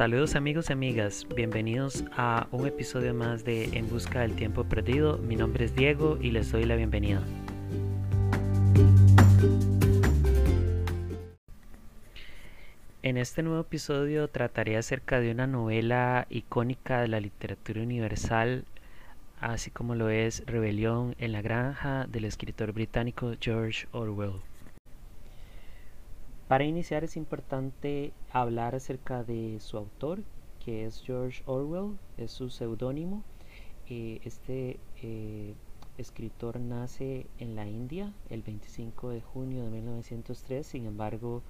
Saludos amigos y amigas, bienvenidos a un episodio más de En Busca del Tiempo Perdido. Mi nombre es Diego y les doy la bienvenida. En este nuevo episodio trataré acerca de una novela icónica de la literatura universal, así como lo es Rebelión en la Granja del escritor británico George Orwell. Para iniciar es importante hablar acerca de su autor, que es George Orwell, es su seudónimo. Eh, este eh, escritor nace en la India el 25 de junio de 1903, sin embargo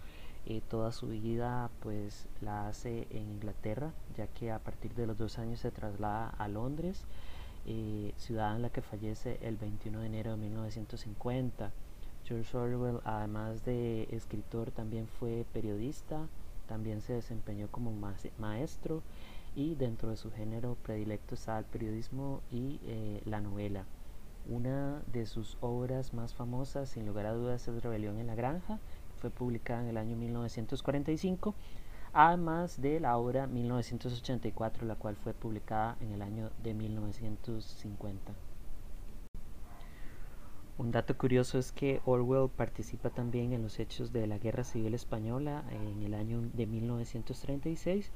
eh, toda su vida pues la hace en Inglaterra, ya que a partir de los dos años se traslada a Londres, ciudad en la que fallece el 21 de enero de 1950. George Orwell, además de escritor, también fue periodista, también se desempeñó como maestro y dentro de su género predilecto está el periodismo y eh, la novela. Una de sus obras más famosas, sin lugar a dudas, es Rebelión en la Granja, fue publicada en el año 1945, además de la obra 1984, la cual fue publicada en el año de 1950. Un dato curioso es que Orwell participa también en los hechos de la Guerra Civil Española en el año de 1936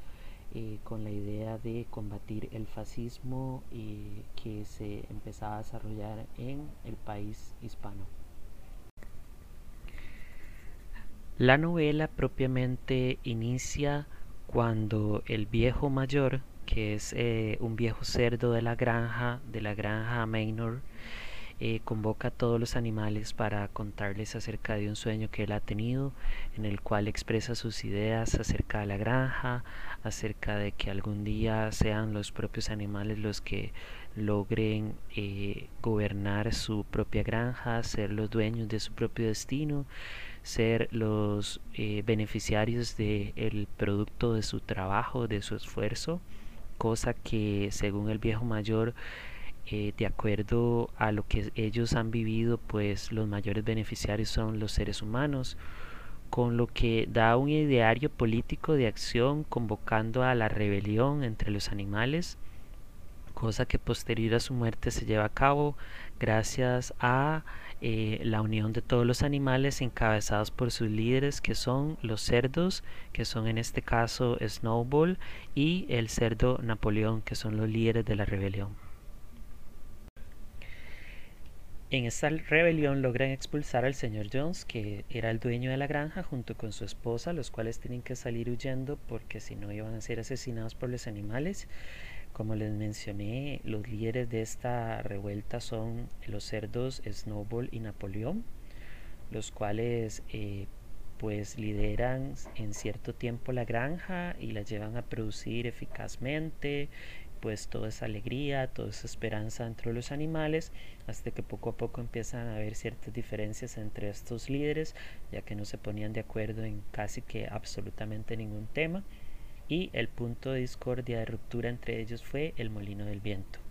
eh, con la idea de combatir el fascismo eh, que se empezaba a desarrollar en el país hispano. La novela propiamente inicia cuando el viejo mayor, que es eh, un viejo cerdo de la granja, de la granja Maynor, eh, convoca a todos los animales para contarles acerca de un sueño que él ha tenido, en el cual expresa sus ideas acerca de la granja, acerca de que algún día sean los propios animales los que logren eh, gobernar su propia granja, ser los dueños de su propio destino, ser los eh, beneficiarios del producto de su trabajo, de su esfuerzo, cosa que según el viejo mayor eh, de acuerdo a lo que ellos han vivido, pues los mayores beneficiarios son los seres humanos, con lo que da un ideario político de acción convocando a la rebelión entre los animales, cosa que posterior a su muerte se lleva a cabo gracias a eh, la unión de todos los animales encabezados por sus líderes que son los cerdos, que son en este caso Snowball, y el cerdo Napoleón, que son los líderes de la rebelión. En esta rebelión logran expulsar al señor Jones, que era el dueño de la granja, junto con su esposa, los cuales tienen que salir huyendo porque si no iban a ser asesinados por los animales. Como les mencioné, los líderes de esta revuelta son los cerdos Snowball y Napoleón, los cuales eh, pues lideran en cierto tiempo la granja y la llevan a producir eficazmente, pues toda esa alegría, toda esa esperanza entre los animales, hasta que poco a poco empiezan a haber ciertas diferencias entre estos líderes, ya que no se ponían de acuerdo en casi que absolutamente ningún tema, y el punto de discordia, de ruptura entre ellos fue el molino del viento.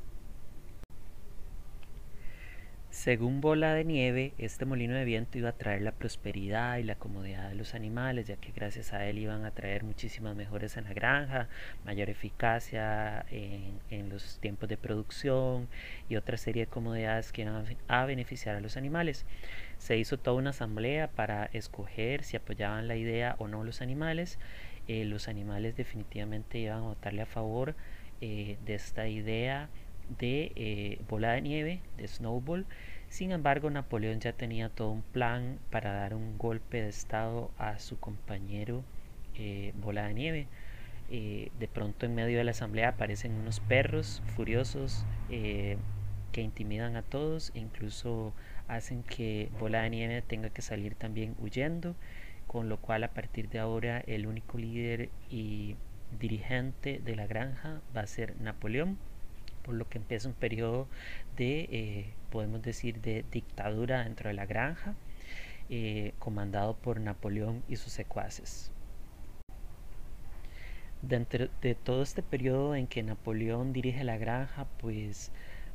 Según Bola de Nieve, este molino de viento iba a traer la prosperidad y la comodidad de los animales, ya que gracias a él iban a traer muchísimas mejoras en la granja, mayor eficacia en, los tiempos de producción y otra serie de comodidades que iban a, beneficiar a los animales. Se hizo toda una asamblea para escoger si apoyaban la idea o no los animales. Eh, los animales definitivamente iban a votarle a favor eh, de esta idea de eh, bola de nieve, de snowball. Sin embargo, Napoleón ya tenía todo un plan para dar un golpe de estado a su compañero eh, bola de nieve. Eh, de pronto en medio de la asamblea aparecen unos perros furiosos que intimidan a todos e incluso hacen que bola de nieve tenga que salir también huyendo, con lo cual a partir de ahora el único líder y dirigente de la granja va a ser Napoleón por lo que empieza un periodo de, eh, podemos decir, de dictadura dentro de la granja, eh, comandado por Napoleón y sus secuaces. Dentro de todo este periodo en que Napoleón dirige la granja, pues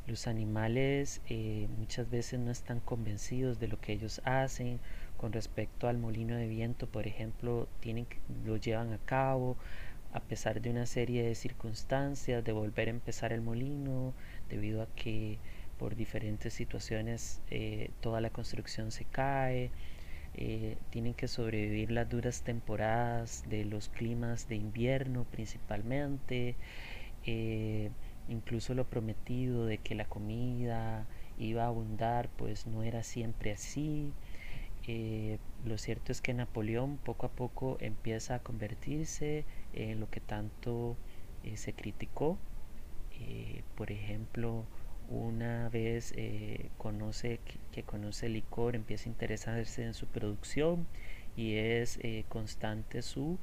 los animales eh, muchas veces no están convencidos de lo que ellos hacen con respecto al molino de viento, por ejemplo, tienen, lo llevan a cabo a pesar de una serie de circunstancias, de volver a empezar el molino, debido a que por diferentes situaciones eh, toda la construcción se cae, eh, tienen que sobrevivir las duras temporadas de los climas de invierno principalmente, eh, incluso lo prometido de que la comida iba a abundar, pues no era siempre así. lo cierto es que Napoleón poco a poco empieza a convertirse en lo que tanto se criticó. por ejemplo, una vez eh, conoce que, conoce el licor, empieza a interesarse en su producción y es eh, constante su,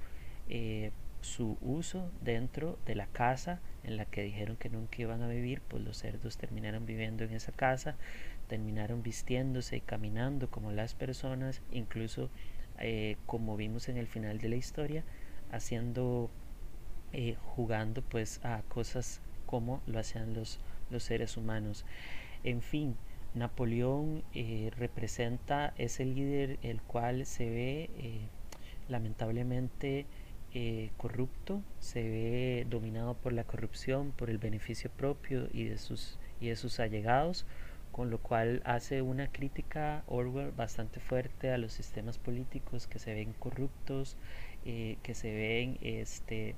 eh, su uso dentro de la casa en la que dijeron que nunca iban a vivir, pues los cerdos terminaron viviendo en esa casa, terminaron vistiéndose y caminando como las personas, incluso como vimos en el final de la historia, haciendo, jugando pues a cosas como lo hacían los los seres humanos. En fin, Napoleón eh, representa ese líder el cual se ve eh, lamentablemente eh, corrupto, se ve dominado por la corrupción, por el beneficio propio y de sus, y de sus allegados, con lo cual hace una crítica Orwell bastante fuerte a los sistemas políticos que se ven corruptos, que se ven este,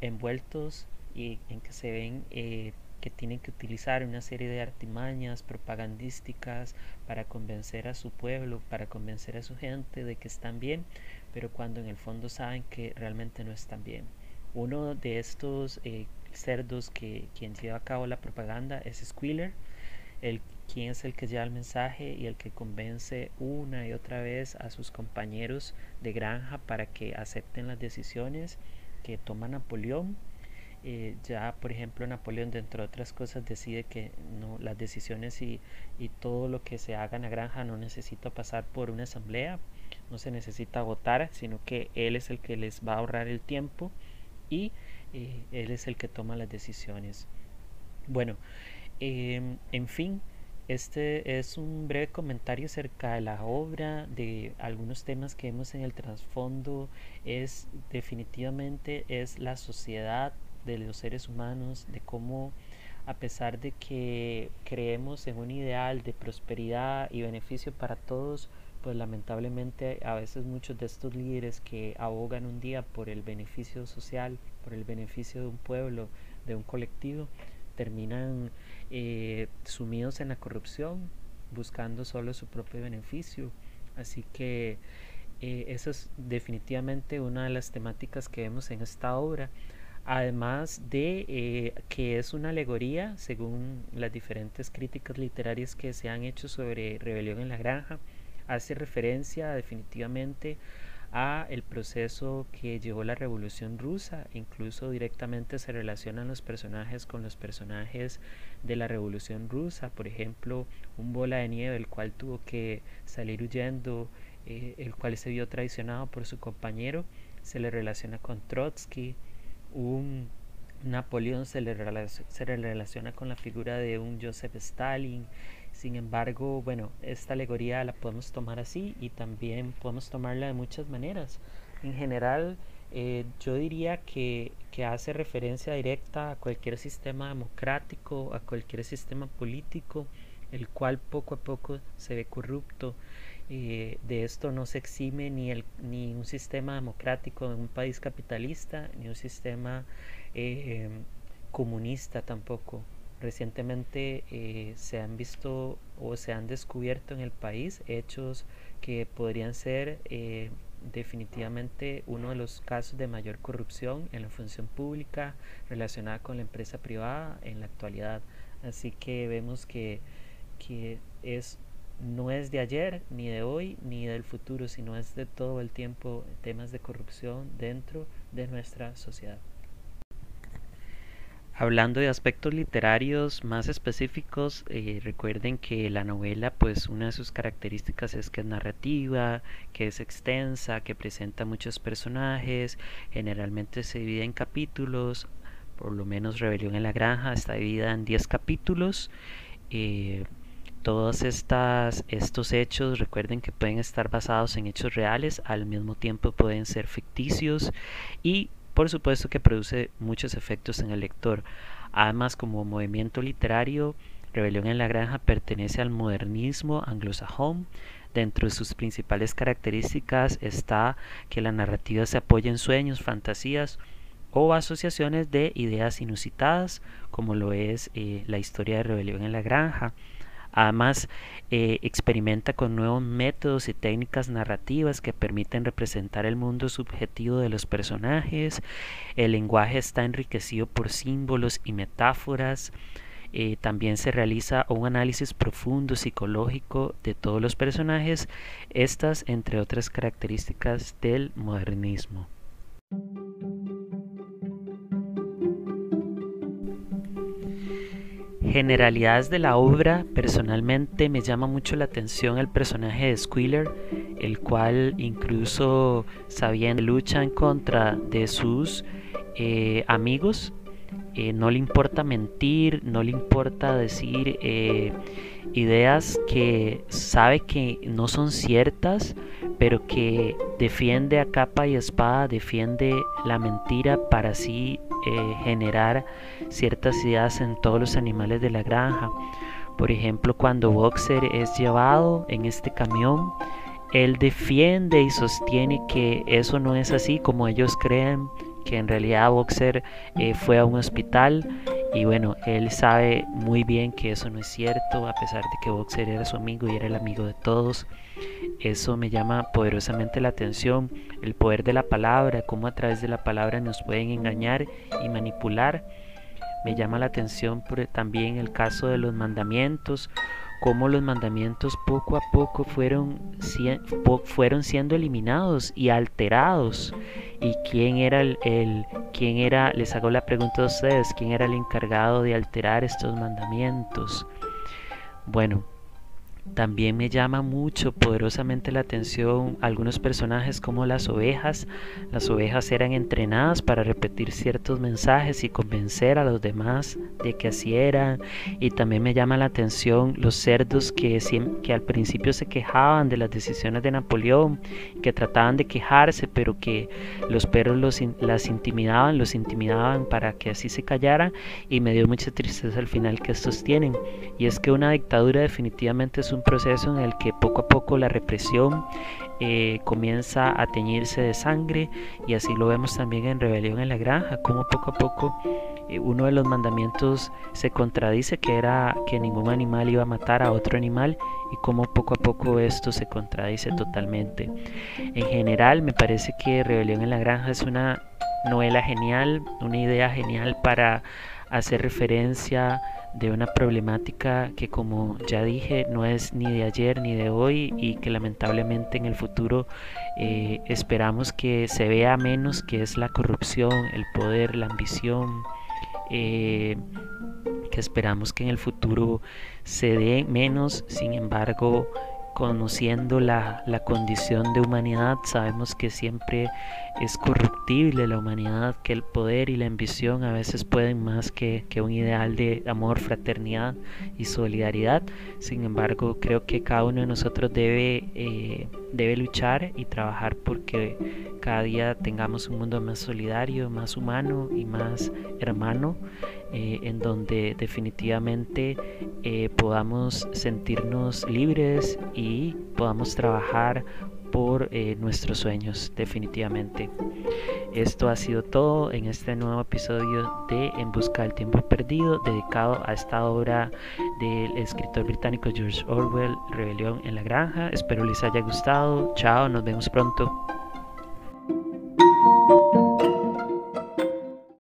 envueltos y en que se ven eh, que tienen que utilizar una serie de artimañas propagandísticas para convencer a su pueblo, para convencer a su gente de que están bien, pero cuando en el fondo saben que realmente no están bien. Uno de estos eh, cerdos que quien lleva a cabo la propaganda es Squealer, el quien es el que lleva el mensaje y el que convence una y otra vez a sus compañeros de granja para que acepten las decisiones que toma Napoleón. Eh, ya, por ejemplo, Napoleón, dentro de otras cosas, decide que no, las decisiones y, y, todo lo que se haga en la granja no necesita pasar por una asamblea, no se necesita votar, sino que él es el que les va a ahorrar el tiempo y él es el que toma las decisiones. Bueno, em, en fin, este es un breve comentario acerca de la obra, de algunos temas que vemos en el trasfondo. Es definitivamente es la sociedad de los seres humanos, de cómo a pesar de que creemos en un ideal de prosperidad y beneficio para todos, pues lamentablemente a veces muchos de estos líderes que abogan un día por el beneficio social, por el beneficio de un pueblo, de un colectivo, terminan eh, sumidos en la corrupción, buscando solo su propio beneficio. Así que eh, eso es definitivamente una de las temáticas que vemos en esta obra además de eh, que es una alegoría, según las diferentes críticas literarias que se han hecho sobre Rebelión en la Granja, hace referencia definitivamente a el proceso que llevó la Revolución Rusa, incluso directamente se relacionan los personajes con los personajes de la Revolución Rusa, por ejemplo, un bola de nieve el cual tuvo que salir huyendo, eh, el cual se vio traicionado por su compañero, se le relaciona con Trotsky, un Napoleón se le, se relaciona con la figura de un Joseph Stalin. Sin embargo, bueno, esta alegoría la podemos tomar así y también podemos tomarla de muchas maneras. En general, eh, yo diría que, que, hace referencia directa a cualquier sistema democrático, a cualquier sistema político, el cual poco a poco se ve corrupto. Eh, de esto no se exime ni, el, ni un sistema democrático en un país capitalista, ni un sistema eh, comunista tampoco. Recientemente eh, se han visto o se han descubierto en el país hechos que podrían ser definitivamente uno de los casos de mayor corrupción en la función pública relacionada con la empresa privada en la actualidad. Así que vemos que, que es no es de ayer, ni de hoy, ni del futuro, sino es de todo el tiempo temas de corrupción dentro de nuestra sociedad. Hablando de aspectos literarios más específicos, eh, recuerden que la novela, pues una de sus características es que es narrativa, que es extensa, que presenta muchos personajes, generalmente se divide en capítulos, por lo menos Rebelión en la Granja está dividida en 10 capítulos. Eh, todos estas, estos hechos, recuerden que pueden estar basados en hechos reales, al mismo tiempo pueden ser ficticios y por supuesto que produce muchos efectos en el lector. Además, como movimiento literario, Rebelión en la Granja pertenece al modernismo anglosajón. Dentro de sus principales características está que la narrativa se apoya en sueños, fantasías o asociaciones de ideas inusitadas, como lo es eh, la historia de Rebelión en la Granja. Además, eh, experimenta con nuevos métodos y técnicas narrativas que permiten representar el mundo subjetivo de los personajes. El lenguaje está enriquecido por símbolos y metáforas. Eh, también se realiza un análisis profundo psicológico de todos los personajes, estas entre otras características del modernismo. Generalidades de la obra, personalmente me llama mucho la atención el personaje de Squealer, el cual incluso sabiendo lucha en contra de sus eh, amigos, eh, no le importa mentir, no le importa decir eh, ideas que sabe que no son ciertas, pero que defiende a capa y espada, defiende la mentira para así eh, generar ciertas ideas en todos los animales de la granja. Por ejemplo, cuando Boxer es llevado en este camión, él defiende y sostiene que eso no es así como ellos creen, que en realidad Boxer eh, fue a un hospital y bueno, él sabe muy bien que eso no es cierto, a pesar de que Boxer era su amigo y era el amigo de todos. Eso me llama poderosamente la atención, el poder de la palabra, cómo a través de la palabra nos pueden engañar y manipular. Me llama la atención también el caso de los mandamientos, cómo los mandamientos poco a poco fueron, fueron siendo eliminados y alterados. Y quién era el, quién era, les hago la pregunta a ustedes, quién era el encargado de alterar estos mandamientos. Bueno, también me llama mucho poderosamente la atención algunos personajes como las ovejas. Las ovejas eran entrenadas para repetir ciertos mensajes y convencer a los demás de que así eran. Y también me llama la atención los cerdos que, al principio se quejaban de las decisiones de Napoleón, que trataban de quejarse, pero que los perros los, las intimidaban, los intimidaban para que así se callaran. Y me dio mucha tristeza al final que estos tienen. Y es que una dictadura definitivamente es un proceso en el que poco a poco la represión eh, comienza a teñirse de sangre y así lo vemos también en Rebelión en la Granja, como poco a poco eh, uno de los mandamientos se contradice que era que ningún animal iba a matar a otro animal y como poco a poco esto se contradice totalmente. En general me parece que Rebelión en la Granja es una novela genial, una idea genial para hacer referencia de una problemática que como ya dije no es ni de ayer ni de hoy y que lamentablemente en el futuro eh, esperamos que se vea menos que es la corrupción, el poder, la ambición, eh, que esperamos que en el futuro se dé menos, sin embargo conociendo la, condición de humanidad, sabemos que siempre es corruptible la humanidad, que el poder y la ambición a veces pueden más que, un ideal de amor, fraternidad y solidaridad. Sin embargo, creo que cada uno de nosotros debe, eh, debe luchar y trabajar porque cada día tengamos un mundo más solidario, más humano y más hermano. Eh, en donde definitivamente eh, podamos sentirnos libres y podamos trabajar por eh, nuestros sueños definitivamente. Esto ha sido todo en este nuevo episodio de En Busca del Tiempo Perdido dedicado a esta obra del escritor británico George Orwell, Rebelión en la Granja. Espero les haya gustado. Chao, nos vemos pronto.